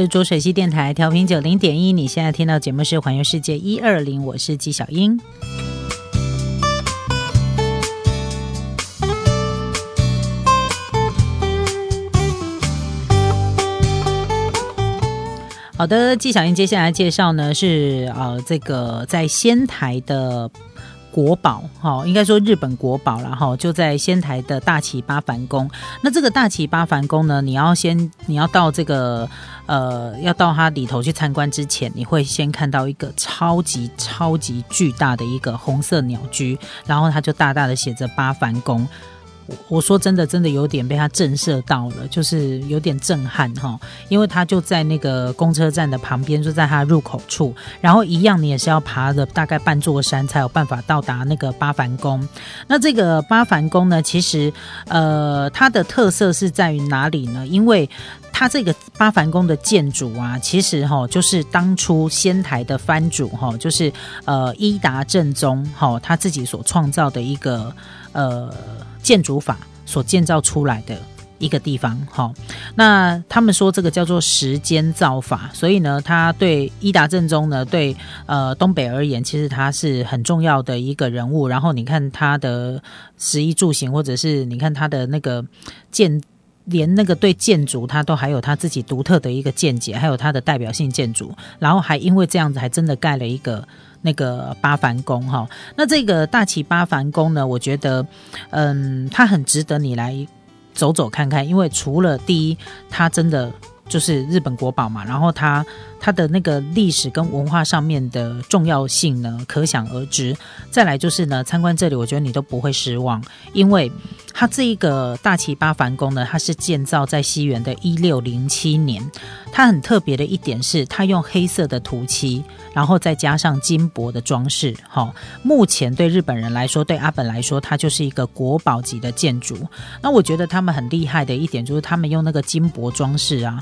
是浊水溪电台调频九零点一，你现在听到节目是《环游世界一二零》，我是纪小英。好的，纪小英接下来介绍呢是呃这个在仙台的。国宝哈，应该说日本国宝了哈，就在仙台的大崎八幡宫。那这个大崎八幡宫呢，你要先你要到这个呃，要到它里头去参观之前，你会先看到一个超级超级巨大的一个红色鸟居，然后它就大大的写着八幡宫。我说真的，真的有点被他震慑到了，就是有点震撼哈，因为他就在那个公车站的旁边，就在他入口处，然后一样你也是要爬的大概半座山才有办法到达那个八幡宫。那这个八幡宫呢，其实呃它的特色是在于哪里呢？因为它这个八幡宫的建筑啊，其实哈就是当初仙台的藩主哈，就是呃伊达正宗哈他自己所创造的一个呃。建筑法所建造出来的一个地方，好，那他们说这个叫做时间造法，所以呢，他对伊达正宗呢，对呃东北而言，其实他是很重要的一个人物。然后你看他的食衣住行，或者是你看他的那个建，连那个对建筑，他都还有他自己独特的一个见解，还有他的代表性建筑。然后还因为这样子，还真的盖了一个。那个八幡宫哈，那这个大齐八幡宫呢，我觉得，嗯，它很值得你来走走看看，因为除了第一，它真的。就是日本国宝嘛，然后它它的那个历史跟文化上面的重要性呢，可想而知。再来就是呢，参观这里，我觉得你都不会失望，因为它这一个大齐八幡宫呢，它是建造在西元的一六零七年。它很特别的一点是，它用黑色的涂漆，然后再加上金箔的装饰。哈，目前对日本人来说，对阿本来说，它就是一个国宝级的建筑。那我觉得他们很厉害的一点，就是他们用那个金箔装饰啊。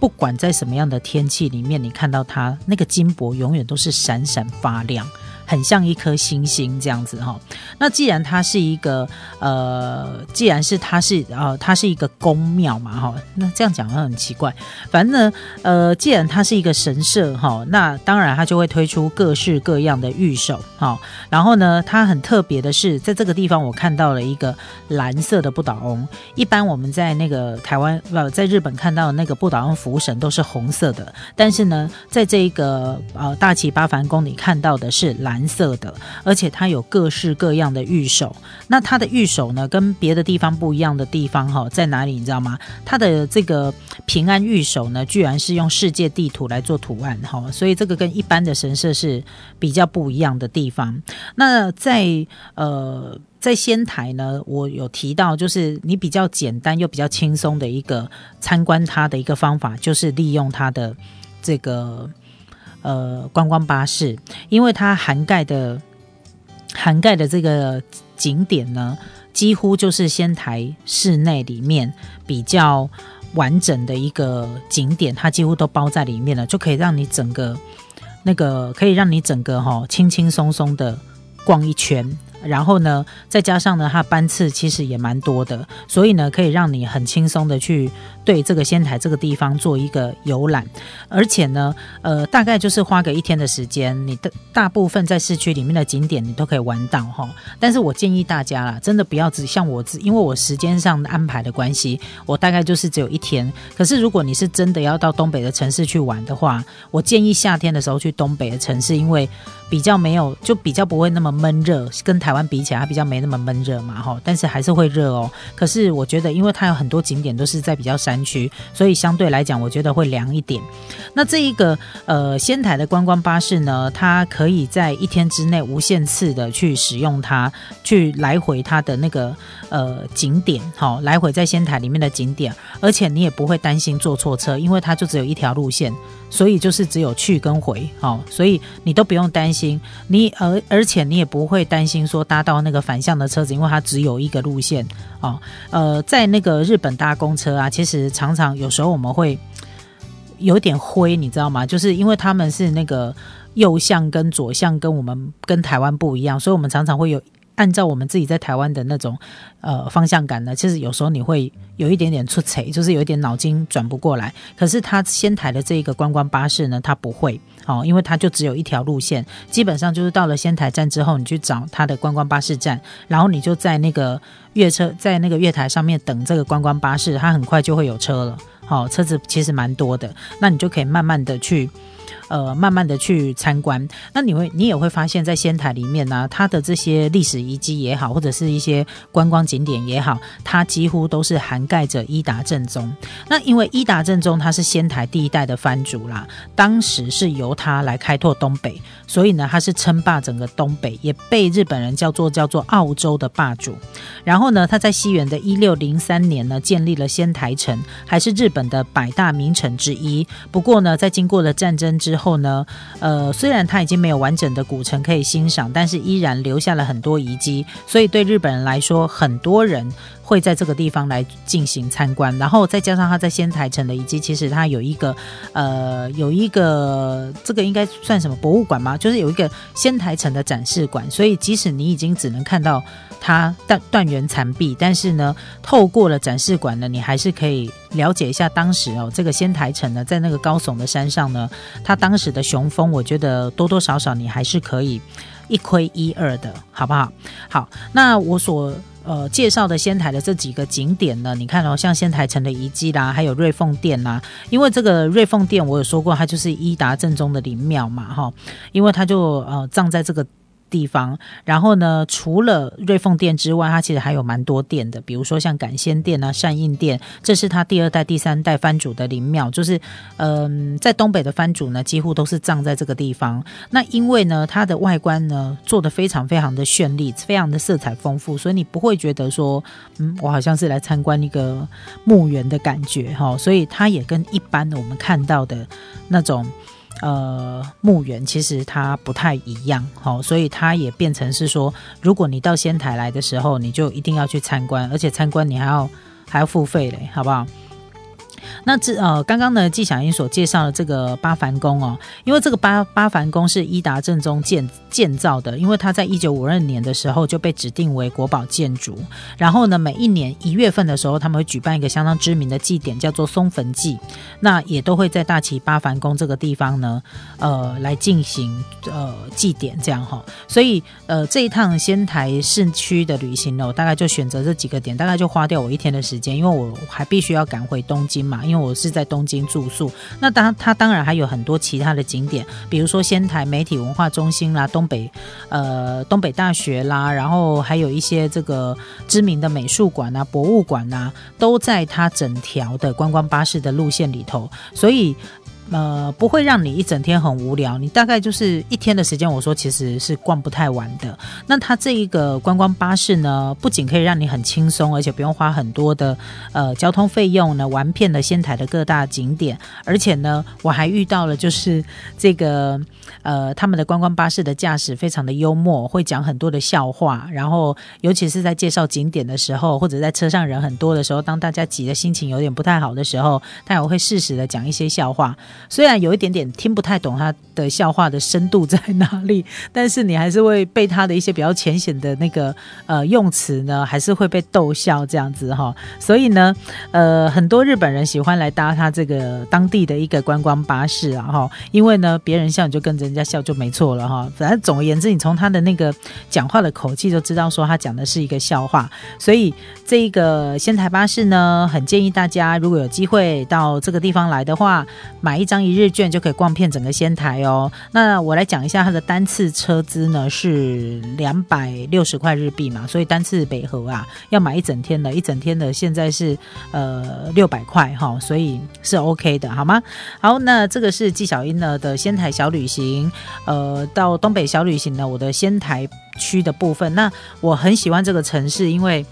不管在什么样的天气里面，你看到它那个金箔永远都是闪闪发亮。很像一颗星星这样子哈，那既然它是一个呃，既然是它是呃，它是一个宫庙嘛哈，那这样讲很奇怪。反正呢，呃，既然它是一个神社哈，那当然它就会推出各式各样的御守哈。然后呢，它很特别的是，在这个地方我看到了一个蓝色的不倒翁。一般我们在那个台湾不在日本看到的那个不倒翁福神都是红色的，但是呢，在这个呃大齐八幡宫里看到的是蓝。蓝色的，而且它有各式各样的玉手。那它的玉手呢，跟别的地方不一样的地方哈，在哪里？你知道吗？它的这个平安玉手呢，居然是用世界地图来做图案哈，所以这个跟一般的神社是比较不一样的地方。那在呃，在仙台呢，我有提到，就是你比较简单又比较轻松的一个参观它的一个方法，就是利用它的这个。呃，观光巴士，因为它涵盖的涵盖的这个景点呢，几乎就是仙台市内里面比较完整的一个景点，它几乎都包在里面了，就可以让你整个那个可以让你整个哈轻轻松松的逛一圈。然后呢，再加上呢，它班次其实也蛮多的，所以呢，可以让你很轻松的去对这个仙台这个地方做一个游览，而且呢，呃，大概就是花个一天的时间，你的大部分在市区里面的景点你都可以玩到哈。但是我建议大家啦，真的不要只像我只，因为我时间上的安排的关系，我大概就是只有一天。可是如果你是真的要到东北的城市去玩的话，我建议夏天的时候去东北的城市，因为比较没有，就比较不会那么闷热，跟台。湾比起来，它比较没那么闷热嘛，哈，但是还是会热哦。可是我觉得，因为它有很多景点都是在比较山区，所以相对来讲，我觉得会凉一点。那这一个呃仙台的观光巴士呢，它可以在一天之内无限次的去使用它，去来回它的那个呃景点，好，来回在仙台里面的景点，而且你也不会担心坐错车，因为它就只有一条路线。所以就是只有去跟回，好，所以你都不用担心，你而而且你也不会担心说搭到那个反向的车子，因为它只有一个路线，哦，呃，在那个日本搭公车啊，其实常常有时候我们会有点灰，你知道吗？就是因为他们是那个右向跟左向跟我们跟台湾不一样，所以我们常常会有按照我们自己在台湾的那种呃方向感呢，其实有时候你会有一点点出彩，就是有一点脑筋转不过来。可是他仙台的这一个观光巴士呢，它不会哦，因为它就只有一条路线，基本上就是到了仙台站之后，你去找它的观光巴士站，然后你就在那个月车在那个月台上面等这个观光巴士，它很快就会有车了。好，车子其实蛮多的，那你就可以慢慢的去。呃，慢慢的去参观，那你会，你也会发现，在仙台里面呢，它的这些历史遗迹也好，或者是一些观光景点也好，它几乎都是涵盖着伊达正宗。那因为伊达正宗他是仙台第一代的藩主啦，当时是由他来开拓东北，所以呢，他是称霸整个东北，也被日本人叫做叫做澳洲的霸主。然后呢，他在西元的一六零三年呢，建立了仙台城，还是日本的百大名城之一。不过呢，在经过了战争之之后呢，呃，虽然它已经没有完整的古城可以欣赏，但是依然留下了很多遗迹，所以对日本人来说，很多人会在这个地方来进行参观。然后再加上它在仙台城的遗迹，其实它有一个呃，有一个这个应该算什么博物馆吗？就是有一个仙台城的展示馆，所以即使你已经只能看到它断断垣残壁，但是呢，透过了展示馆呢，你还是可以了解一下当时哦，这个仙台城呢，在那个高耸的山上呢，它当时的雄风，我觉得多多少少你还是可以一窥一二的，好不好？好，那我所呃介绍的仙台的这几个景点呢，你看哦，像仙台城的遗迹啦，还有瑞凤殿啦，因为这个瑞凤殿我有说过，它就是伊达正宗的灵庙嘛，哈，因为它就呃葬在这个。地方，然后呢，除了瑞凤殿之外，它其实还有蛮多殿的，比如说像感仙殿啊、善应殿，这是他第二代、第三代藩主的灵庙，就是嗯，在东北的藩主呢，几乎都是葬在这个地方。那因为呢，它的外观呢做的非常非常的绚丽，非常的色彩丰富，所以你不会觉得说，嗯，我好像是来参观一个墓园的感觉哈。所以它也跟一般的我们看到的那种。呃，墓园其实它不太一样，好，所以它也变成是说，如果你到仙台来的时候，你就一定要去参观，而且参观你还要还要付费嘞，好不好？那这呃，刚刚呢，纪晓英所介绍的这个八幡宫哦，因为这个八八幡宫是伊达正宗建建造的，因为他在一九五二年的时候就被指定为国宝建筑。然后呢，每一年一月份的时候，他们会举办一个相当知名的祭典，叫做松坟祭。那也都会在大齐八幡宫这个地方呢，呃，来进行呃祭典这样哈。所以呃，这一趟仙台市区的旅行呢，我大概就选择这几个点，大概就花掉我一天的时间，因为我还必须要赶回东京嘛，因为因为我是在东京住宿。那当它当然还有很多其他的景点，比如说仙台媒体文化中心啦，东北呃东北大学啦，然后还有一些这个知名的美术馆啊、博物馆啊，都在它整条的观光巴士的路线里头，所以。呃，不会让你一整天很无聊，你大概就是一天的时间。我说其实是逛不太完的。那它这一个观光巴士呢，不仅可以让你很轻松，而且不用花很多的呃交通费用呢，玩遍了仙台的各大景点。而且呢，我还遇到了就是这个呃他们的观光巴士的驾驶非常的幽默，会讲很多的笑话。然后尤其是在介绍景点的时候，或者在车上人很多的时候，当大家挤的心情有点不太好的时候，他也会适时的讲一些笑话。虽然有一点点听不太懂他的笑话的深度在哪里，但是你还是会被他的一些比较浅显的那个呃用词呢，还是会被逗笑这样子哈。所以呢，呃，很多日本人喜欢来搭他这个当地的一个观光巴士啊哈，因为呢，别人笑你就跟着人家笑就没错了哈。反正总而言之，你从他的那个讲话的口气就知道说他讲的是一个笑话。所以这个仙台巴士呢，很建议大家如果有机会到这个地方来的话，买一张。一日券就可以逛遍整个仙台哦。那我来讲一下它的单次车资呢，是两百六十块日币嘛，所以单次北河啊要买一整天的，一整天的现在是呃六百块哈，所以是 OK 的，好吗？好，那这个是纪晓英呢的仙台小旅行，呃，到东北小旅行呢，我的仙台区的部分。那我很喜欢这个城市，因为。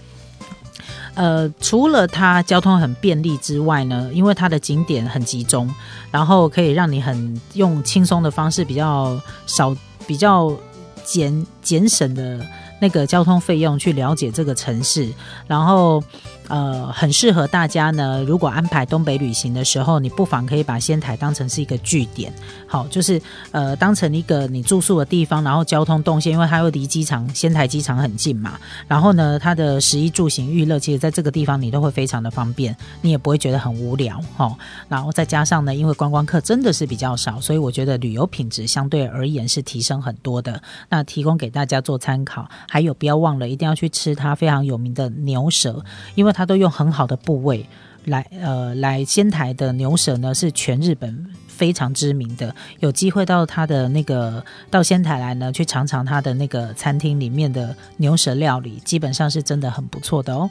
呃，除了它交通很便利之外呢，因为它的景点很集中，然后可以让你很用轻松的方式，比较少、比较减减省的那个交通费用去了解这个城市。然后，呃，很适合大家呢。如果安排东北旅行的时候，你不妨可以把仙台当成是一个据点，好，就是呃，当成一个你住宿的地方，然后交通动线，因为它又离机场仙台机场很近嘛。然后呢，它的食衣住行娱乐，其实在这个地方你都会非常的方便，你也不会觉得很无聊，哈。然后再加上呢，因为观光客真的是比较少，所以我觉得旅游品质相对而言是提升很多的。那提供给大家做参考，还有不要忘了一定要去吃它非常有名的牛舌，因为他。都用很好的部位来，呃，来仙台的牛舌呢是全日本非常知名的。有机会到他的那个到仙台来呢，去尝尝他的那个餐厅里面的牛舌料理，基本上是真的很不错的哦。